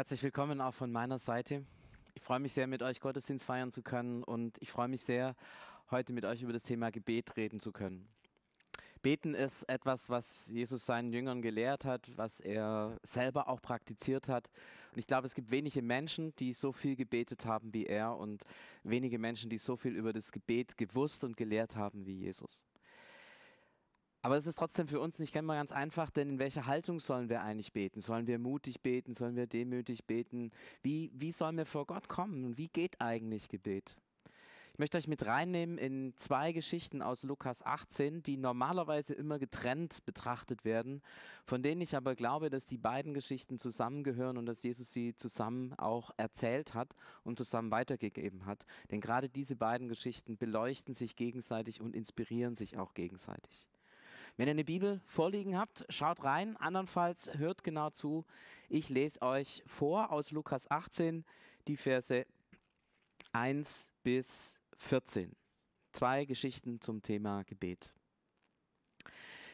Herzlich willkommen auch von meiner Seite. Ich freue mich sehr, mit euch Gottesdienst feiern zu können und ich freue mich sehr, heute mit euch über das Thema Gebet reden zu können. Beten ist etwas, was Jesus seinen Jüngern gelehrt hat, was er selber auch praktiziert hat. Und ich glaube, es gibt wenige Menschen, die so viel gebetet haben wie er und wenige Menschen, die so viel über das Gebet gewusst und gelehrt haben wie Jesus. Aber es ist trotzdem für uns nicht immer ganz einfach, denn in welcher Haltung sollen wir eigentlich beten? Sollen wir mutig beten? Sollen wir demütig beten? Wie, wie sollen wir vor Gott kommen? Wie geht eigentlich Gebet? Ich möchte euch mit reinnehmen in zwei Geschichten aus Lukas 18, die normalerweise immer getrennt betrachtet werden, von denen ich aber glaube, dass die beiden Geschichten zusammengehören und dass Jesus sie zusammen auch erzählt hat und zusammen weitergegeben hat. Denn gerade diese beiden Geschichten beleuchten sich gegenseitig und inspirieren sich auch gegenseitig. Wenn ihr eine Bibel vorliegen habt, schaut rein. Andernfalls hört genau zu. Ich lese euch vor aus Lukas 18 die Verse 1 bis 14. Zwei Geschichten zum Thema Gebet.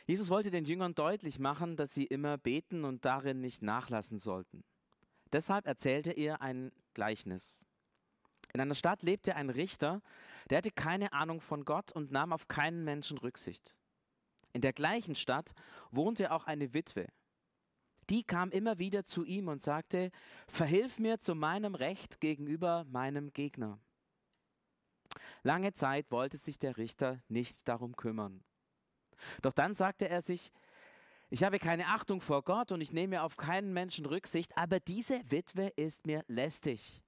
Jesus wollte den Jüngern deutlich machen, dass sie immer beten und darin nicht nachlassen sollten. Deshalb erzählte er ein Gleichnis. In einer Stadt lebte ein Richter, der hatte keine Ahnung von Gott und nahm auf keinen Menschen Rücksicht. In der gleichen Stadt wohnte auch eine Witwe. Die kam immer wieder zu ihm und sagte, Verhilf mir zu meinem Recht gegenüber meinem Gegner. Lange Zeit wollte sich der Richter nicht darum kümmern. Doch dann sagte er sich, ich habe keine Achtung vor Gott und ich nehme auf keinen Menschen Rücksicht, aber diese Witwe ist mir lästig.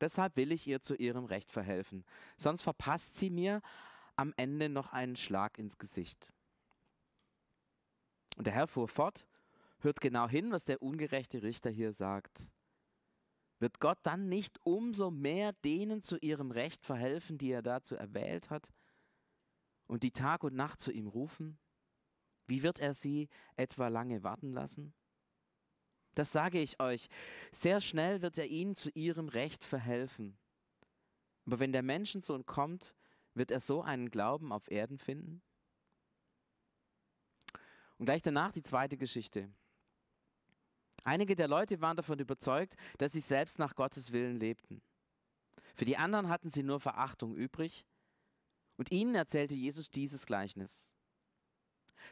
Deshalb will ich ihr zu ihrem Recht verhelfen, sonst verpasst sie mir am Ende noch einen Schlag ins Gesicht. Und der Herr fuhr fort, hört genau hin, was der ungerechte Richter hier sagt. Wird Gott dann nicht umso mehr denen zu ihrem Recht verhelfen, die er dazu erwählt hat, und die Tag und Nacht zu ihm rufen? Wie wird er sie etwa lange warten lassen? Das sage ich euch, sehr schnell wird er ihnen zu ihrem Recht verhelfen. Aber wenn der Menschensohn kommt, wird er so einen Glauben auf Erden finden? Und gleich danach die zweite Geschichte. Einige der Leute waren davon überzeugt, dass sie selbst nach Gottes Willen lebten. Für die anderen hatten sie nur Verachtung übrig. Und ihnen erzählte Jesus dieses Gleichnis.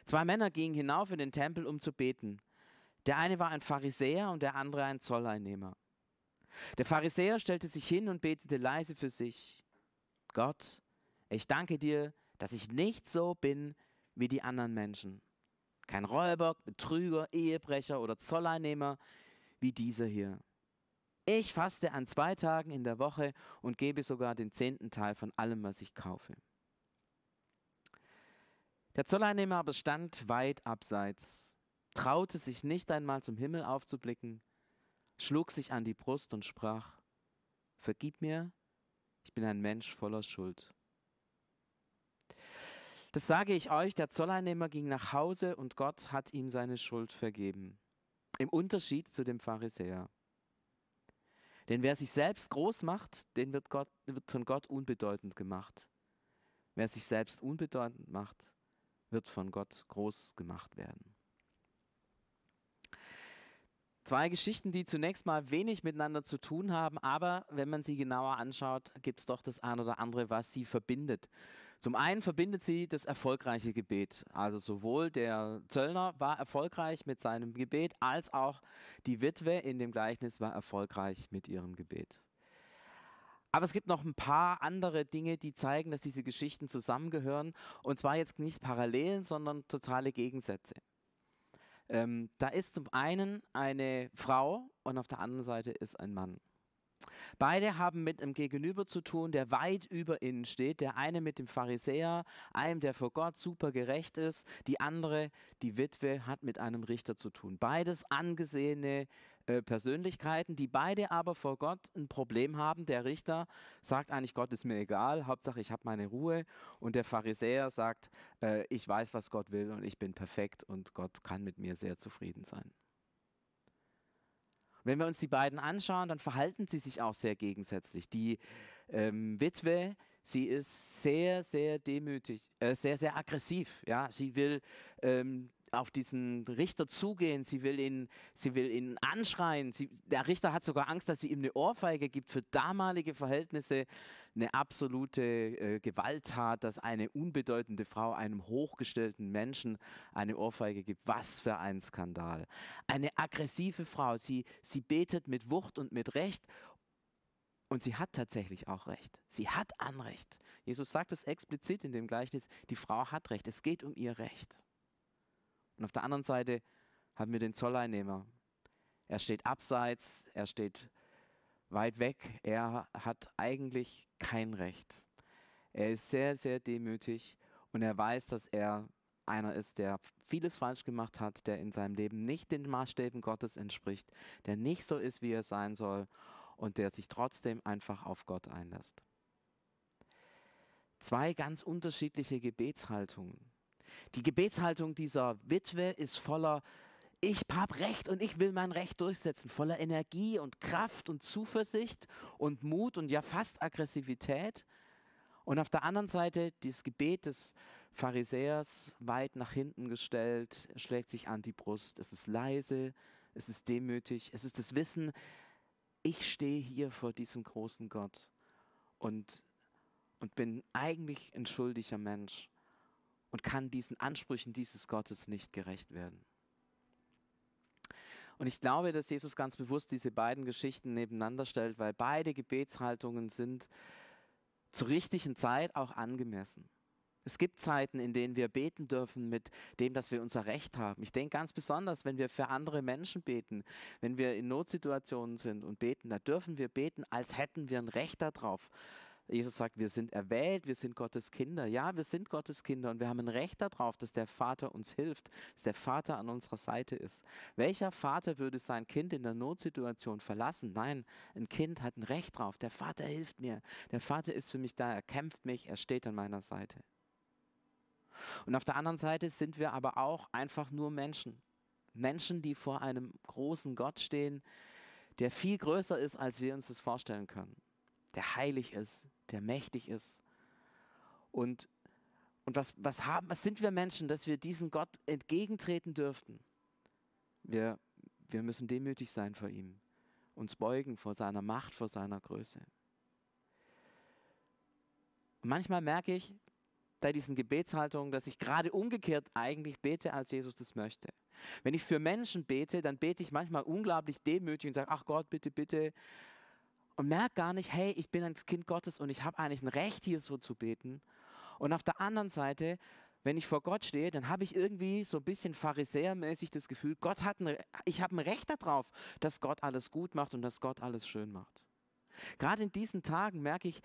Zwei Männer gingen hinauf in den Tempel, um zu beten. Der eine war ein Pharisäer und der andere ein Zolleinnehmer. Der Pharisäer stellte sich hin und betete leise für sich. Gott, ich danke dir, dass ich nicht so bin wie die anderen Menschen. Kein Räuber, Betrüger, Ehebrecher oder Zolleinnehmer wie dieser hier. Ich faste an zwei Tagen in der Woche und gebe sogar den zehnten Teil von allem, was ich kaufe. Der Zolleinnehmer aber stand weit abseits, traute sich nicht einmal zum Himmel aufzublicken, schlug sich an die Brust und sprach, Vergib mir, ich bin ein Mensch voller Schuld. Das sage ich euch, der Zolleinnehmer ging nach Hause und Gott hat ihm seine Schuld vergeben. Im Unterschied zu dem Pharisäer. Denn wer sich selbst groß macht, den wird, Gott, wird von Gott unbedeutend gemacht. Wer sich selbst unbedeutend macht, wird von Gott groß gemacht werden. Zwei Geschichten, die zunächst mal wenig miteinander zu tun haben, aber wenn man sie genauer anschaut, gibt es doch das eine oder andere, was sie verbindet. Zum einen verbindet sie das erfolgreiche Gebet. Also sowohl der Zöllner war erfolgreich mit seinem Gebet, als auch die Witwe in dem Gleichnis war erfolgreich mit ihrem Gebet. Aber es gibt noch ein paar andere Dinge, die zeigen, dass diese Geschichten zusammengehören. Und zwar jetzt nicht Parallelen, sondern totale Gegensätze. Ähm, da ist zum einen eine Frau und auf der anderen Seite ist ein Mann. Beide haben mit einem Gegenüber zu tun, der weit über ihnen steht. Der eine mit dem Pharisäer, einem, der vor Gott super gerecht ist. Die andere, die Witwe, hat mit einem Richter zu tun. Beides angesehene äh, Persönlichkeiten, die beide aber vor Gott ein Problem haben. Der Richter sagt eigentlich, Gott ist mir egal, Hauptsache ich habe meine Ruhe. Und der Pharisäer sagt, äh, ich weiß, was Gott will und ich bin perfekt und Gott kann mit mir sehr zufrieden sein. Wenn wir uns die beiden anschauen, dann verhalten sie sich auch sehr gegensätzlich. Die ähm, Witwe, sie ist sehr, sehr demütig, äh, sehr, sehr aggressiv. Ja, sie will ähm, auf diesen Richter zugehen, sie will ihn, sie will ihn anschreien. Sie, der Richter hat sogar Angst, dass sie ihm eine Ohrfeige gibt. Für damalige Verhältnisse eine absolute äh, Gewalttat, dass eine unbedeutende Frau einem hochgestellten Menschen eine Ohrfeige gibt. Was für ein Skandal. Eine aggressive Frau, sie, sie betet mit Wucht und mit Recht und sie hat tatsächlich auch Recht. Sie hat Anrecht. Jesus sagt es explizit in dem Gleichnis, die Frau hat Recht. Es geht um ihr Recht. Und auf der anderen Seite haben wir den Zolleinnehmer. Er steht abseits, er steht weit weg, er hat eigentlich kein Recht. Er ist sehr, sehr demütig und er weiß, dass er einer ist, der vieles falsch gemacht hat, der in seinem Leben nicht den Maßstäben Gottes entspricht, der nicht so ist, wie er sein soll und der sich trotzdem einfach auf Gott einlässt. Zwei ganz unterschiedliche Gebetshaltungen. Die Gebetshaltung dieser Witwe ist voller ich habe Recht und ich will mein Recht durchsetzen, voller Energie und Kraft und Zuversicht und Mut und ja fast Aggressivität. Und auf der anderen Seite dieses Gebet des Pharisäers weit nach hinten gestellt, schlägt sich an die Brust. Es ist leise, es ist demütig, es ist das Wissen, ich stehe hier vor diesem großen Gott und, und bin eigentlich ein schuldiger Mensch und kann diesen Ansprüchen dieses Gottes nicht gerecht werden. Und ich glaube, dass Jesus ganz bewusst diese beiden Geschichten nebeneinander stellt, weil beide Gebetshaltungen sind zur richtigen Zeit auch angemessen. Es gibt Zeiten, in denen wir beten dürfen mit dem, dass wir unser Recht haben. Ich denke ganz besonders, wenn wir für andere Menschen beten, wenn wir in Notsituationen sind und beten, da dürfen wir beten, als hätten wir ein Recht darauf, Jesus sagt, wir sind erwählt, wir sind Gottes Kinder. Ja, wir sind Gottes Kinder und wir haben ein Recht darauf, dass der Vater uns hilft, dass der Vater an unserer Seite ist. Welcher Vater würde sein Kind in der Notsituation verlassen? Nein, ein Kind hat ein Recht drauf. Der Vater hilft mir. Der Vater ist für mich da, er kämpft mich, er steht an meiner Seite. Und auf der anderen Seite sind wir aber auch einfach nur Menschen. Menschen, die vor einem großen Gott stehen, der viel größer ist, als wir uns das vorstellen können. Der heilig ist, der mächtig ist. Und, und was, was, haben, was sind wir Menschen, dass wir diesem Gott entgegentreten dürften? Wir, wir müssen demütig sein vor ihm, uns beugen vor seiner Macht, vor seiner Größe. Und manchmal merke ich bei diesen Gebetshaltungen, dass ich gerade umgekehrt eigentlich bete, als Jesus das möchte. Wenn ich für Menschen bete, dann bete ich manchmal unglaublich demütig und sage, ach Gott, bitte, bitte, und merke gar nicht, hey, ich bin ein Kind Gottes und ich habe eigentlich ein Recht, hier so zu beten. Und auf der anderen Seite, wenn ich vor Gott stehe, dann habe ich irgendwie so ein bisschen pharisäermäßig das Gefühl, Gott hat ein, ich habe ein Recht darauf, dass Gott alles gut macht und dass Gott alles schön macht. Gerade in diesen Tagen merke ich,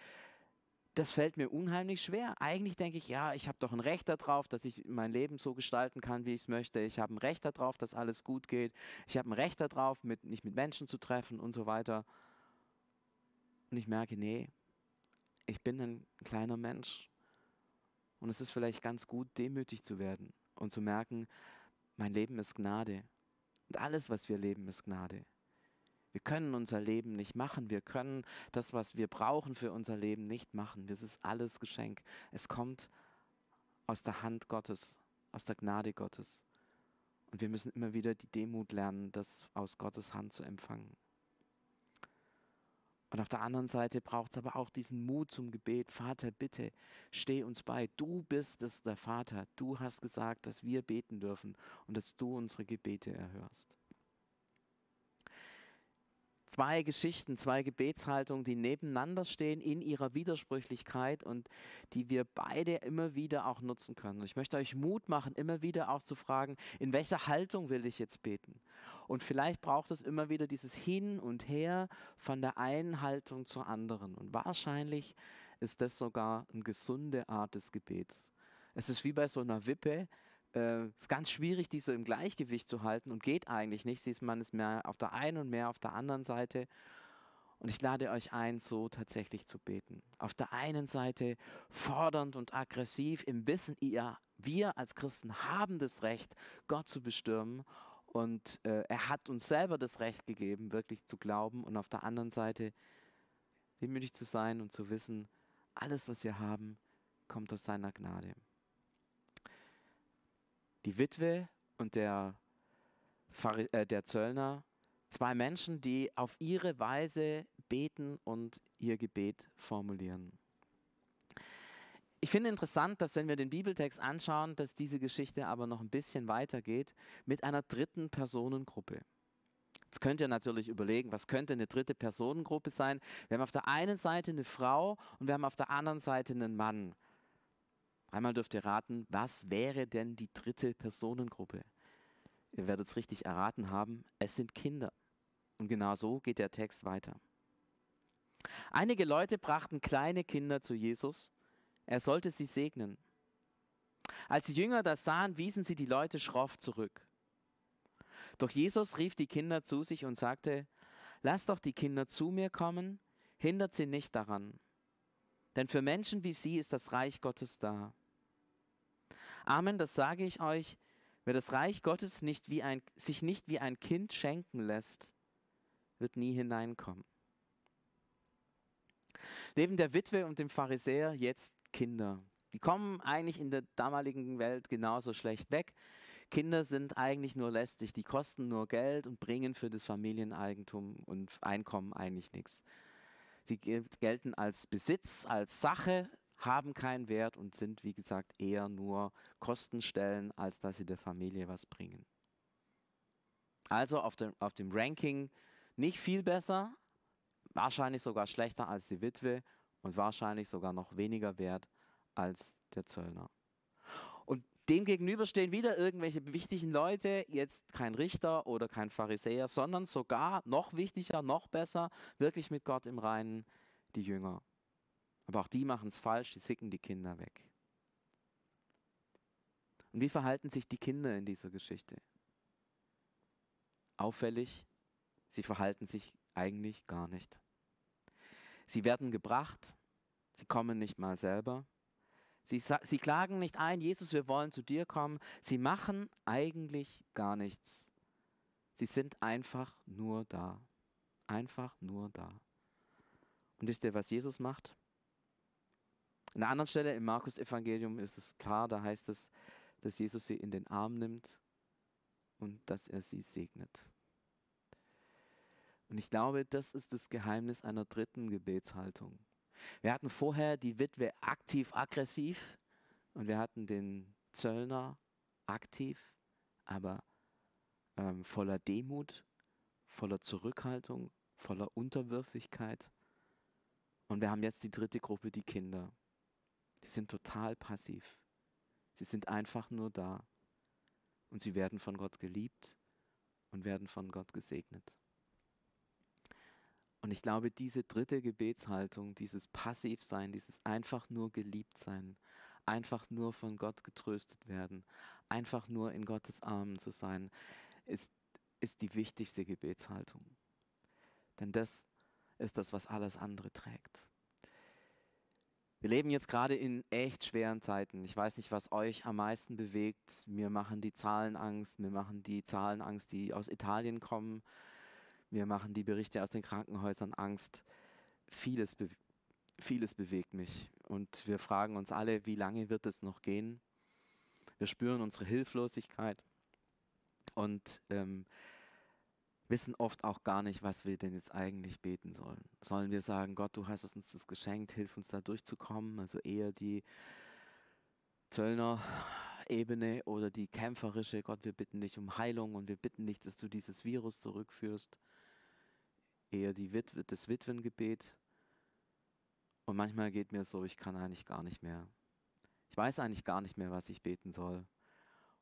das fällt mir unheimlich schwer. Eigentlich denke ich, ja, ich habe doch ein Recht darauf, dass ich mein Leben so gestalten kann, wie ich es möchte. Ich habe ein Recht darauf, dass alles gut geht. Ich habe ein Recht darauf, mit, mich mit Menschen zu treffen und so weiter. Und ich merke, nee, ich bin ein kleiner Mensch. Und es ist vielleicht ganz gut, demütig zu werden und zu merken, mein Leben ist Gnade. Und alles, was wir leben, ist Gnade. Wir können unser Leben nicht machen. Wir können das, was wir brauchen für unser Leben, nicht machen. Das ist alles Geschenk. Es kommt aus der Hand Gottes, aus der Gnade Gottes. Und wir müssen immer wieder die Demut lernen, das aus Gottes Hand zu empfangen. Und auf der anderen Seite braucht es aber auch diesen Mut zum Gebet. Vater, bitte, steh uns bei. Du bist es, der Vater. Du hast gesagt, dass wir beten dürfen und dass du unsere Gebete erhörst. Zwei Geschichten, zwei Gebetshaltungen, die nebeneinander stehen in ihrer Widersprüchlichkeit und die wir beide immer wieder auch nutzen können. Ich möchte euch Mut machen, immer wieder auch zu fragen, in welcher Haltung will ich jetzt beten? Und vielleicht braucht es immer wieder dieses Hin und Her von der einen Haltung zur anderen. Und wahrscheinlich ist das sogar eine gesunde Art des Gebets. Es ist wie bei so einer Wippe, äh, ist ganz schwierig, die so im Gleichgewicht zu halten und geht eigentlich nicht. Siehst man ist mehr auf der einen und mehr auf der anderen Seite. Und ich lade euch ein, so tatsächlich zu beten. Auf der einen Seite fordernd und aggressiv im Wissen, ihr, wir als Christen haben das Recht, Gott zu bestürmen. Und äh, er hat uns selber das Recht gegeben, wirklich zu glauben. Und auf der anderen Seite demütig zu sein und zu wissen, alles, was wir haben, kommt aus seiner Gnade. Die Witwe und der, äh, der Zöllner, zwei Menschen, die auf ihre Weise beten und ihr Gebet formulieren. Ich finde interessant, dass wenn wir den Bibeltext anschauen, dass diese Geschichte aber noch ein bisschen weitergeht mit einer dritten Personengruppe. Jetzt könnt ihr natürlich überlegen, was könnte eine dritte Personengruppe sein? Wir haben auf der einen Seite eine Frau und wir haben auf der anderen Seite einen Mann. Einmal dürft ihr raten, was wäre denn die dritte Personengruppe? Ihr werdet es richtig erraten haben, es sind Kinder. Und genau so geht der Text weiter. Einige Leute brachten kleine Kinder zu Jesus er sollte sie segnen. Als die Jünger das sahen, wiesen sie die Leute schroff zurück. Doch Jesus rief die Kinder zu sich und sagte, Lasst doch die Kinder zu mir kommen, hindert sie nicht daran. Denn für Menschen wie sie ist das Reich Gottes da. Amen, das sage ich euch, wer das Reich Gottes nicht wie ein, sich nicht wie ein Kind schenken lässt, wird nie hineinkommen. Neben der Witwe und dem Pharisäer jetzt Kinder. Die kommen eigentlich in der damaligen Welt genauso schlecht weg. Kinder sind eigentlich nur lästig, die kosten nur Geld und bringen für das Familieneigentum und Einkommen eigentlich nichts. Sie gelten als Besitz, als Sache, haben keinen Wert und sind, wie gesagt, eher nur Kostenstellen, als dass sie der Familie was bringen. Also auf dem, auf dem Ranking nicht viel besser, wahrscheinlich sogar schlechter als die Witwe und wahrscheinlich sogar noch weniger wert als der Zöllner. Und dem gegenüber stehen wieder irgendwelche wichtigen Leute, jetzt kein Richter oder kein Pharisäer, sondern sogar noch wichtiger, noch besser, wirklich mit Gott im Reinen, die Jünger. Aber auch die machen es falsch, die sicken die Kinder weg. Und wie verhalten sich die Kinder in dieser Geschichte? Auffällig, sie verhalten sich eigentlich gar nicht. Sie werden gebracht, sie kommen nicht mal selber. Sie, sie klagen nicht ein, Jesus, wir wollen zu dir kommen. Sie machen eigentlich gar nichts. Sie sind einfach nur da. Einfach nur da. Und wisst ihr, was Jesus macht? An einer anderen Stelle im Markus-Evangelium ist es klar, da heißt es, dass Jesus sie in den Arm nimmt und dass er sie segnet. Und ich glaube, das ist das Geheimnis einer dritten Gebetshaltung. Wir hatten vorher die Witwe aktiv-aggressiv und wir hatten den Zöllner aktiv, aber ähm, voller Demut, voller Zurückhaltung, voller Unterwürfigkeit. Und wir haben jetzt die dritte Gruppe, die Kinder. Die sind total passiv. Sie sind einfach nur da. Und sie werden von Gott geliebt und werden von Gott gesegnet. Und ich glaube, diese dritte Gebetshaltung, dieses Passivsein, dieses einfach nur geliebt sein, einfach nur von Gott getröstet werden, einfach nur in Gottes Armen zu sein, ist, ist die wichtigste Gebetshaltung. Denn das ist das, was alles andere trägt. Wir leben jetzt gerade in echt schweren Zeiten. Ich weiß nicht, was euch am meisten bewegt. Mir machen die Zahlen Angst. Mir machen die Zahlen Angst, die aus Italien kommen. Mir machen die Berichte aus den Krankenhäusern Angst. Vieles, be vieles bewegt mich. Und wir fragen uns alle, wie lange wird es noch gehen? Wir spüren unsere Hilflosigkeit und ähm, wissen oft auch gar nicht, was wir denn jetzt eigentlich beten sollen. Sollen wir sagen, Gott, du hast uns das geschenkt, hilf uns da durchzukommen? Also eher die Zöllner Ebene oder die kämpferische, Gott, wir bitten dich um Heilung und wir bitten dich, dass du dieses Virus zurückführst eher die Witwe, das Witwengebet. Und manchmal geht mir so, ich kann eigentlich gar nicht mehr. Ich weiß eigentlich gar nicht mehr, was ich beten soll.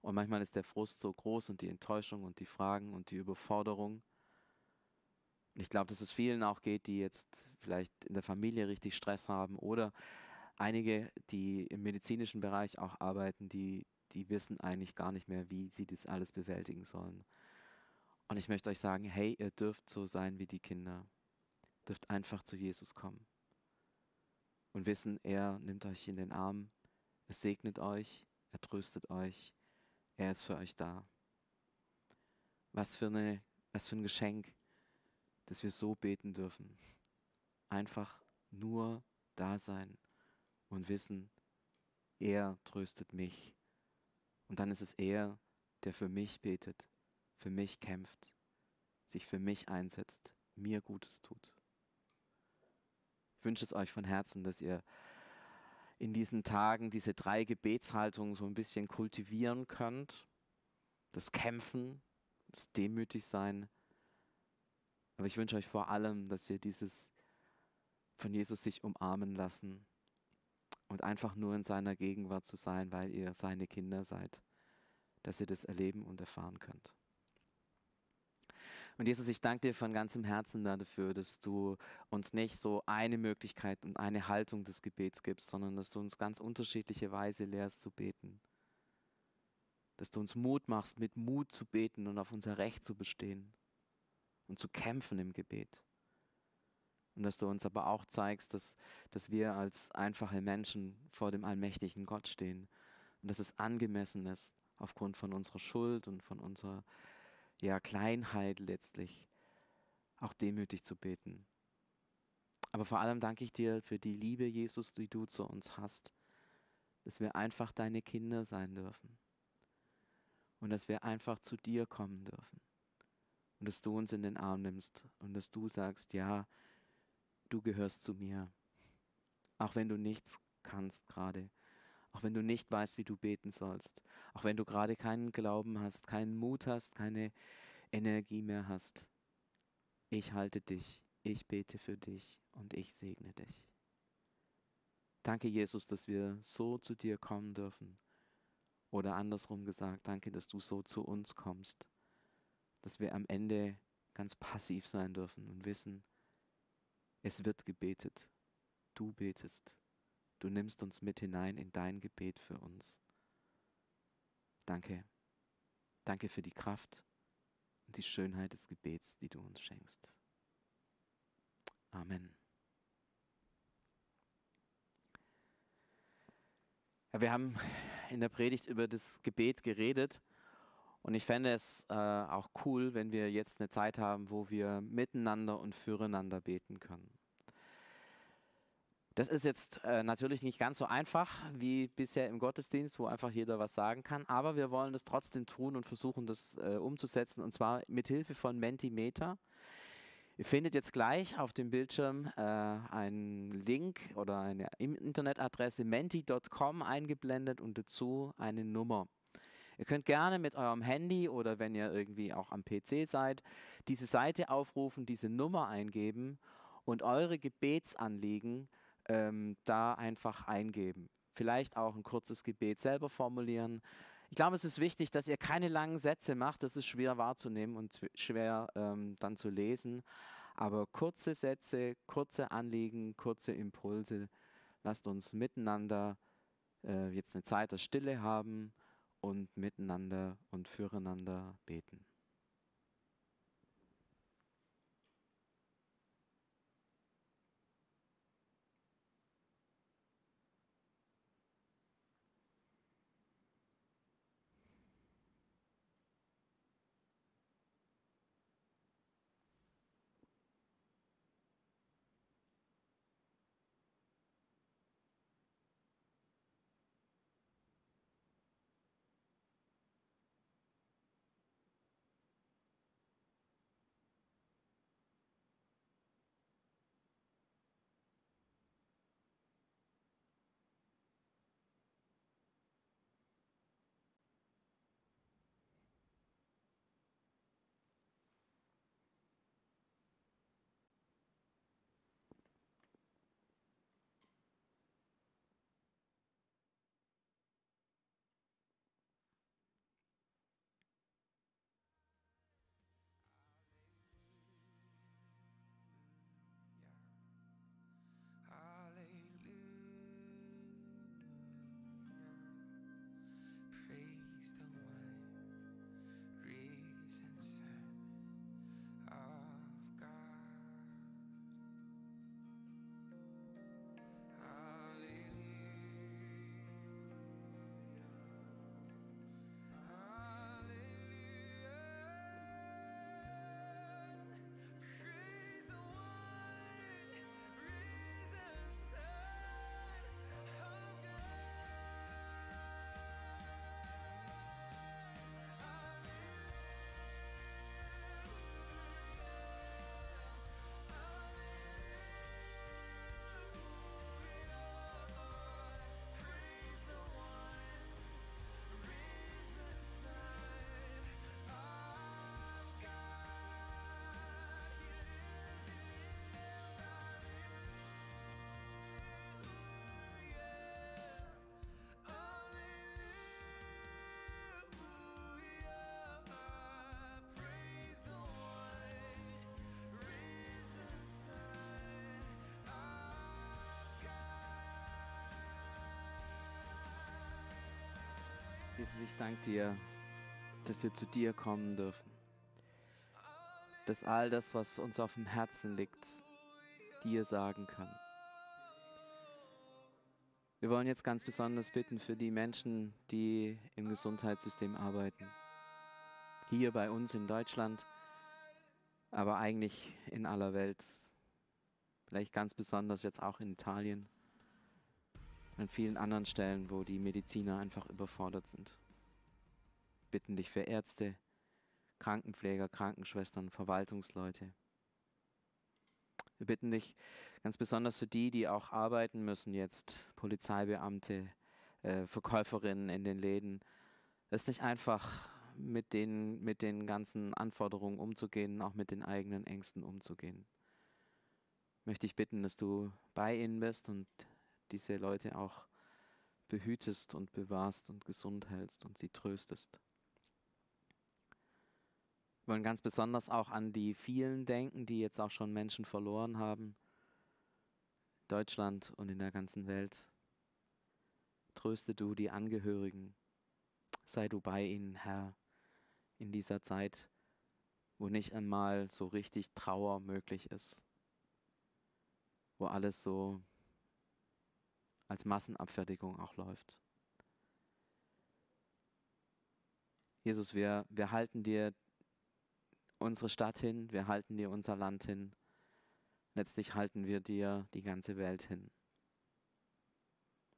Und manchmal ist der Frust so groß und die Enttäuschung und die Fragen und die Überforderung. Und ich glaube, dass es vielen auch geht, die jetzt vielleicht in der Familie richtig Stress haben oder einige, die im medizinischen Bereich auch arbeiten, die, die wissen eigentlich gar nicht mehr, wie sie das alles bewältigen sollen. Und ich möchte euch sagen, hey, ihr dürft so sein wie die Kinder. Ihr dürft einfach zu Jesus kommen. Und wissen, er nimmt euch in den Arm, er segnet euch, er tröstet euch, er ist für euch da. Was für, eine, was für ein Geschenk, dass wir so beten dürfen. Einfach nur da sein und wissen, er tröstet mich. Und dann ist es er, der für mich betet, für mich kämpft, sich für mich einsetzt, mir Gutes tut. Ich wünsche es euch von Herzen, dass ihr in diesen Tagen diese drei Gebetshaltungen so ein bisschen kultivieren könnt. Das Kämpfen, das Demütigsein. Aber ich wünsche euch vor allem, dass ihr dieses von Jesus sich umarmen lassen und einfach nur in seiner Gegenwart zu sein, weil ihr seine Kinder seid, dass ihr das erleben und erfahren könnt. Und Jesus, ich danke dir von ganzem Herzen dafür, dass du uns nicht so eine Möglichkeit und eine Haltung des Gebets gibst, sondern dass du uns ganz unterschiedliche Weise lehrst zu beten. Dass du uns Mut machst, mit Mut zu beten und auf unser Recht zu bestehen und zu kämpfen im Gebet. Und dass du uns aber auch zeigst, dass, dass wir als einfache Menschen vor dem allmächtigen Gott stehen und dass es angemessen ist, aufgrund von unserer Schuld und von unserer ja, Kleinheit letztlich auch demütig zu beten. Aber vor allem danke ich dir für die Liebe, Jesus, die du zu uns hast, dass wir einfach deine Kinder sein dürfen und dass wir einfach zu dir kommen dürfen und dass du uns in den Arm nimmst und dass du sagst, ja, du gehörst zu mir, auch wenn du nichts kannst gerade, auch wenn du nicht weißt, wie du beten sollst, auch wenn du gerade keinen Glauben hast, keinen Mut hast, keine Energie mehr hast. Ich halte dich, ich bete für dich und ich segne dich. Danke, Jesus, dass wir so zu dir kommen dürfen. Oder andersrum gesagt, danke, dass du so zu uns kommst. Dass wir am Ende ganz passiv sein dürfen und wissen, es wird gebetet. Du betest. Du nimmst uns mit hinein in dein Gebet für uns. Danke. Danke für die Kraft und die Schönheit des Gebets, die du uns schenkst. Amen. Ja, wir haben in der Predigt über das Gebet geredet und ich fände es äh, auch cool, wenn wir jetzt eine Zeit haben, wo wir miteinander und füreinander beten können. Das ist jetzt äh, natürlich nicht ganz so einfach wie bisher im Gottesdienst, wo einfach jeder was sagen kann, aber wir wollen das trotzdem tun und versuchen, das äh, umzusetzen und zwar mit Hilfe von Mentimeter. Ihr findet jetzt gleich auf dem Bildschirm äh, einen Link oder eine Internetadresse menti.com eingeblendet und dazu eine Nummer. Ihr könnt gerne mit eurem Handy oder wenn ihr irgendwie auch am PC seid, diese Seite aufrufen, diese Nummer eingeben und eure Gebetsanliegen ähm, da einfach eingeben. Vielleicht auch ein kurzes Gebet selber formulieren. Ich glaube, es ist wichtig, dass ihr keine langen Sätze macht. Das ist schwer wahrzunehmen und schwer ähm, dann zu lesen. Aber kurze Sätze, kurze Anliegen, kurze Impulse. Lasst uns miteinander äh, jetzt eine Zeit der Stille haben und miteinander und füreinander beten. Jesus, ich danke dir, dass wir zu dir kommen dürfen. Dass all das, was uns auf dem Herzen liegt, dir sagen kann. Wir wollen jetzt ganz besonders bitten für die Menschen, die im Gesundheitssystem arbeiten. Hier bei uns in Deutschland, aber eigentlich in aller Welt. Vielleicht ganz besonders jetzt auch in Italien an vielen anderen Stellen, wo die Mediziner einfach überfordert sind. Bitten dich für Ärzte, Krankenpfleger, Krankenschwestern, Verwaltungsleute. Wir bitten dich ganz besonders für die, die auch arbeiten müssen jetzt, Polizeibeamte, äh, Verkäuferinnen in den Läden. Es ist nicht einfach, mit den, mit den ganzen Anforderungen umzugehen, auch mit den eigenen Ängsten umzugehen. Möchte ich bitten, dass du bei ihnen bist und diese Leute auch behütest und bewahrst und gesund hältst und sie tröstest. Wir wollen ganz besonders auch an die vielen denken, die jetzt auch schon Menschen verloren haben, Deutschland und in der ganzen Welt. Tröste du die Angehörigen, sei du bei ihnen, Herr, in dieser Zeit, wo nicht einmal so richtig Trauer möglich ist, wo alles so als Massenabfertigung auch läuft. Jesus, wir, wir halten dir unsere Stadt hin, wir halten dir unser Land hin, letztlich halten wir dir die ganze Welt hin.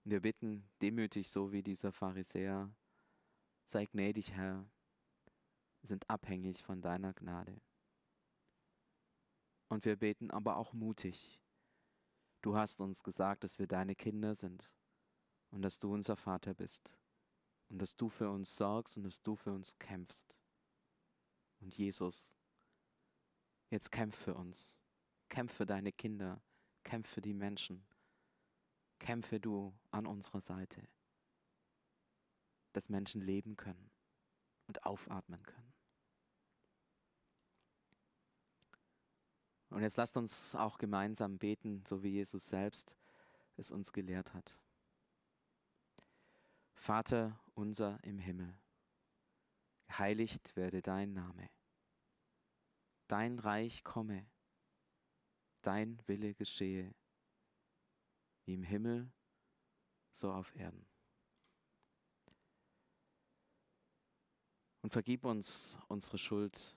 Wir bitten demütig, so wie dieser Pharisäer, sei gnädig, Herr, sind abhängig von deiner Gnade. Und wir beten aber auch mutig, Du hast uns gesagt, dass wir deine Kinder sind und dass du unser Vater bist und dass du für uns sorgst und dass du für uns kämpfst. Und Jesus, jetzt kämpf für uns, kämpf für deine Kinder, kämpf für die Menschen, kämpfe du an unserer Seite, dass Menschen leben können und aufatmen können. Und jetzt lasst uns auch gemeinsam beten, so wie Jesus selbst es uns gelehrt hat. Vater unser im Himmel, geheiligt werde dein Name. Dein Reich komme, dein Wille geschehe, wie im Himmel, so auf Erden. Und vergib uns unsere Schuld